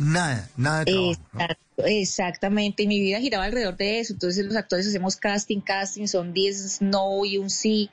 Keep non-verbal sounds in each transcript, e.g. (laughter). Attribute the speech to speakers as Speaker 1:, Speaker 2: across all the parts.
Speaker 1: nada, nada de trabajo.
Speaker 2: Exacto, Exactamente, y mi vida giraba alrededor de eso. Entonces los actores hacemos casting, casting, son 10 no y un sí.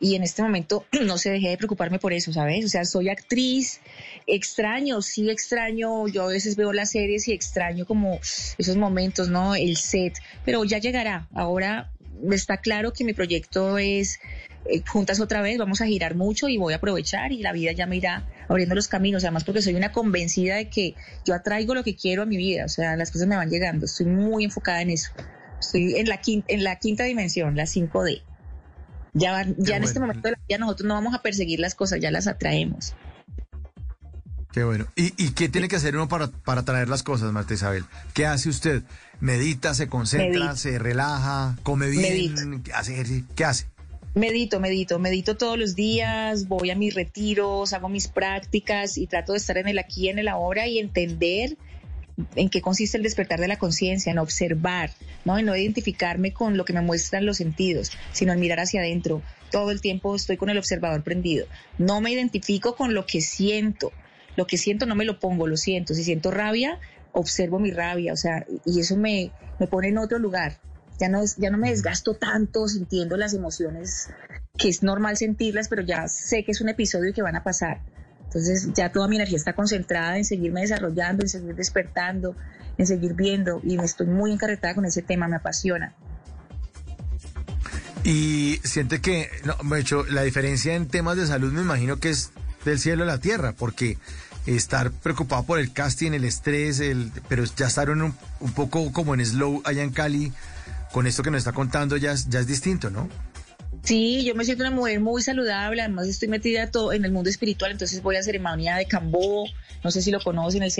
Speaker 2: Y en este momento (clears throat) no se dejé de preocuparme por eso, ¿sabes? O sea, soy actriz, extraño, sí extraño, yo a veces veo las series y extraño como esos momentos, ¿no? El set, pero ya llegará. Ahora está claro que mi proyecto es eh, juntas otra vez, vamos a girar mucho y voy a aprovechar y la vida ya me irá abriendo los caminos, además porque soy una convencida de que yo atraigo lo que quiero a mi vida, o sea, las cosas me van llegando, estoy muy enfocada en eso, estoy en la quinta, en la quinta dimensión, la 5D. Ya, ya en este momento de la vida nosotros no vamos a perseguir las cosas, ya las atraemos.
Speaker 1: Qué bueno. ¿Y, qué tiene que hacer uno para, para traer las cosas, Marta Isabel? ¿Qué hace usted? ¿Medita, se concentra, se relaja, come bien, hace ¿Qué hace?
Speaker 2: Medito, medito, medito todos los días, voy a mis retiros, hago mis prácticas y trato de estar en el aquí, en el ahora y entender en qué consiste el despertar de la conciencia, en observar, ¿no? En no identificarme con lo que me muestran los sentidos, sino en mirar hacia adentro. Todo el tiempo estoy con el observador prendido. No me identifico con lo que siento. Lo que siento no me lo pongo, lo siento. Si siento rabia, observo mi rabia, o sea, y eso me, me pone en otro lugar ya no, ya no me desgasto tanto sintiendo las emociones, que es normal sentirlas, pero ya sé que es un episodio y que van a pasar. Entonces ya toda mi energía está concentrada en seguirme desarrollando, en seguir despertando, en seguir viendo y me estoy muy encarretada con ese tema, me apasiona.
Speaker 1: Y siente que, no, hecho, la diferencia en temas de salud me imagino que es del cielo a la tierra, porque estar preocupado por el casting, el estrés, el, pero ya estar un, un poco como en slow allá en Cali, con esto que nos está contando ya, ya es distinto, ¿no?
Speaker 2: Sí, yo me siento una mujer muy saludable, además estoy metida todo en el mundo espiritual, entonces voy a ceremonia de Cambó, no sé si lo conocen, el,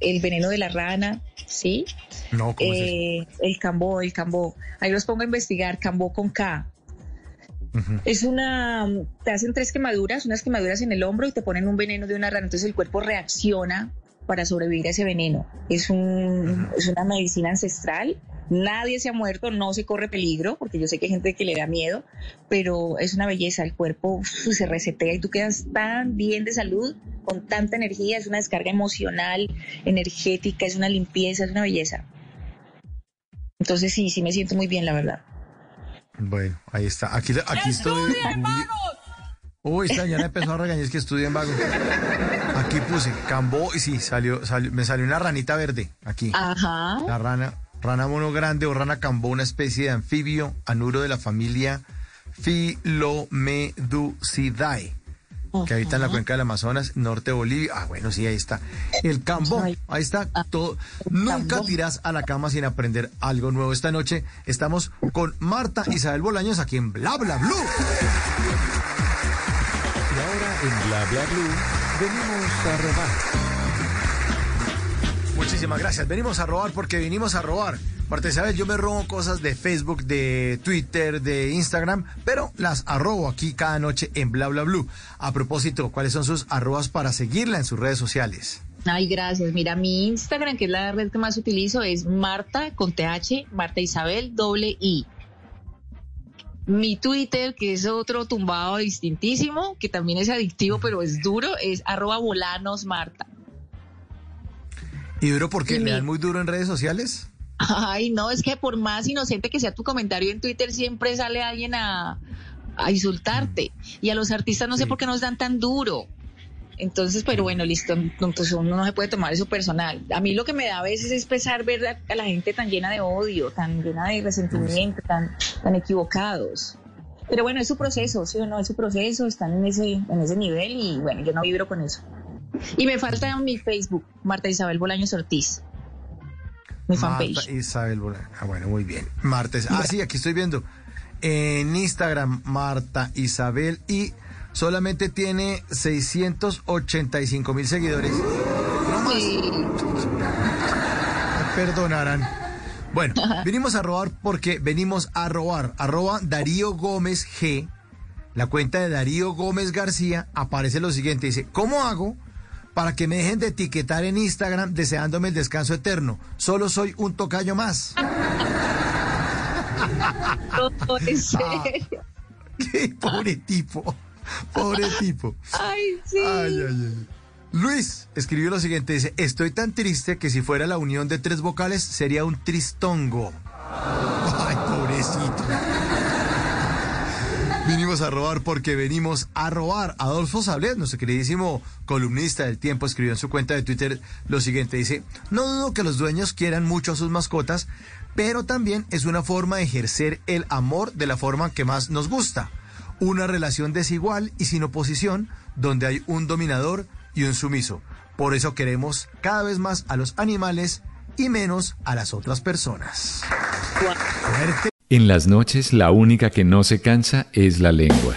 Speaker 2: el, veneno de la rana, ¿sí?
Speaker 1: No, ¿cómo
Speaker 2: eh, El Cambó, el Cambó. Ahí los pongo a investigar, Cambó con K. Es una, te hacen tres quemaduras, unas quemaduras en el hombro y te ponen un veneno de una rana, entonces el cuerpo reacciona para sobrevivir a ese veneno. Es, un, es una medicina ancestral Nadie se ha muerto, no se corre peligro, porque yo sé que hay gente que le da miedo, pero es una belleza, el cuerpo se resetea y tú quedas tan bien de salud, con tanta energía, es una descarga emocional, energética, es una limpieza, es una belleza. Entonces sí, sí me siento muy bien, la verdad.
Speaker 1: Bueno, ahí está. Aquí, aquí estoy. Uy, esta mañana empezó a regañar, es que en vago. Aquí puse Cambó y sí, salió, salió, me salió una ranita verde aquí.
Speaker 2: Ajá.
Speaker 1: La rana, Rana mono grande o rana cambó, una especie de anfibio anuro de la familia Philomedusidae, que habita en la cuenca del Amazonas, norte de Bolivia. Ah, bueno, sí, ahí está. El cambó, ahí está ah, todo. Nunca tirás a la cama sin aprender algo nuevo. Esta noche estamos con Marta Isabel Bolaños aquí en Bla Bla Blue.
Speaker 3: Y ahora en Bla Bla Blue venimos a robar.
Speaker 1: Muchísimas gracias. Venimos a robar porque vinimos a robar. Marta Isabel, yo me robo cosas de Facebook, de Twitter, de Instagram, pero las arrobo aquí cada noche en Bla Bla Blue. A propósito, ¿cuáles son sus arrobas para seguirla en sus redes sociales?
Speaker 2: Ay, gracias. Mira, mi Instagram, que es la red que más utilizo, es Marta con TH, Marta Isabel doble I. Mi Twitter, que es otro tumbado distintísimo, que también es adictivo, pero es duro, es arroba volanos Marta.
Speaker 1: ¿Y duro porque le dan muy duro en redes sociales?
Speaker 2: Ay, no, es que por más inocente que sea tu comentario en Twitter, siempre sale alguien a, insultarte. Y a los artistas no sé por qué nos dan tan duro. Entonces, pero bueno, listo, entonces uno no se puede tomar eso personal. A mí lo que me da a veces es pesar ver a, la gente tan llena de odio, tan llena de resentimiento, tan, tan equivocados. Pero bueno, es su proceso, ¿sí o no? Es su proceso, están en ese, en ese nivel y bueno, yo no vibro con eso. Y me falta mi Facebook, Marta Isabel Bolaños Ortiz. Mi fanpage.
Speaker 1: Marta Isabel Bolaños. Ah, bueno, muy bien. Marta. Ah, sí, aquí estoy viendo. En Instagram, Marta Isabel. Y solamente tiene 685 mil seguidores. No más. Perdonarán. Bueno, venimos a robar porque venimos a robar. Arroba Darío Gómez G. La cuenta de Darío Gómez García aparece lo siguiente. Dice, ¿cómo hago? para que me dejen de etiquetar en Instagram deseándome el descanso eterno. Solo soy un tocayo más.
Speaker 2: No, en (laughs) serio.
Speaker 1: pobre tipo. (laughs) Pobre tipo.
Speaker 2: Ay, sí.
Speaker 1: Ay, ay, ay. Luis escribió lo siguiente, dice, estoy tan triste que si fuera la unión de tres vocales sería un tristongo. Ay, pobrecito. Vinimos a robar porque venimos a robar. Adolfo Sablet, nuestro queridísimo columnista del tiempo, escribió en su cuenta de Twitter lo siguiente, dice, no dudo que los dueños quieran mucho a sus mascotas, pero también es una forma de ejercer el amor de la forma que más nos gusta. Una relación desigual y sin oposición, donde hay un dominador y un sumiso. Por eso queremos cada vez más a los animales y menos a las otras personas.
Speaker 3: Fuerte. En las noches la única que no se cansa es la lengua.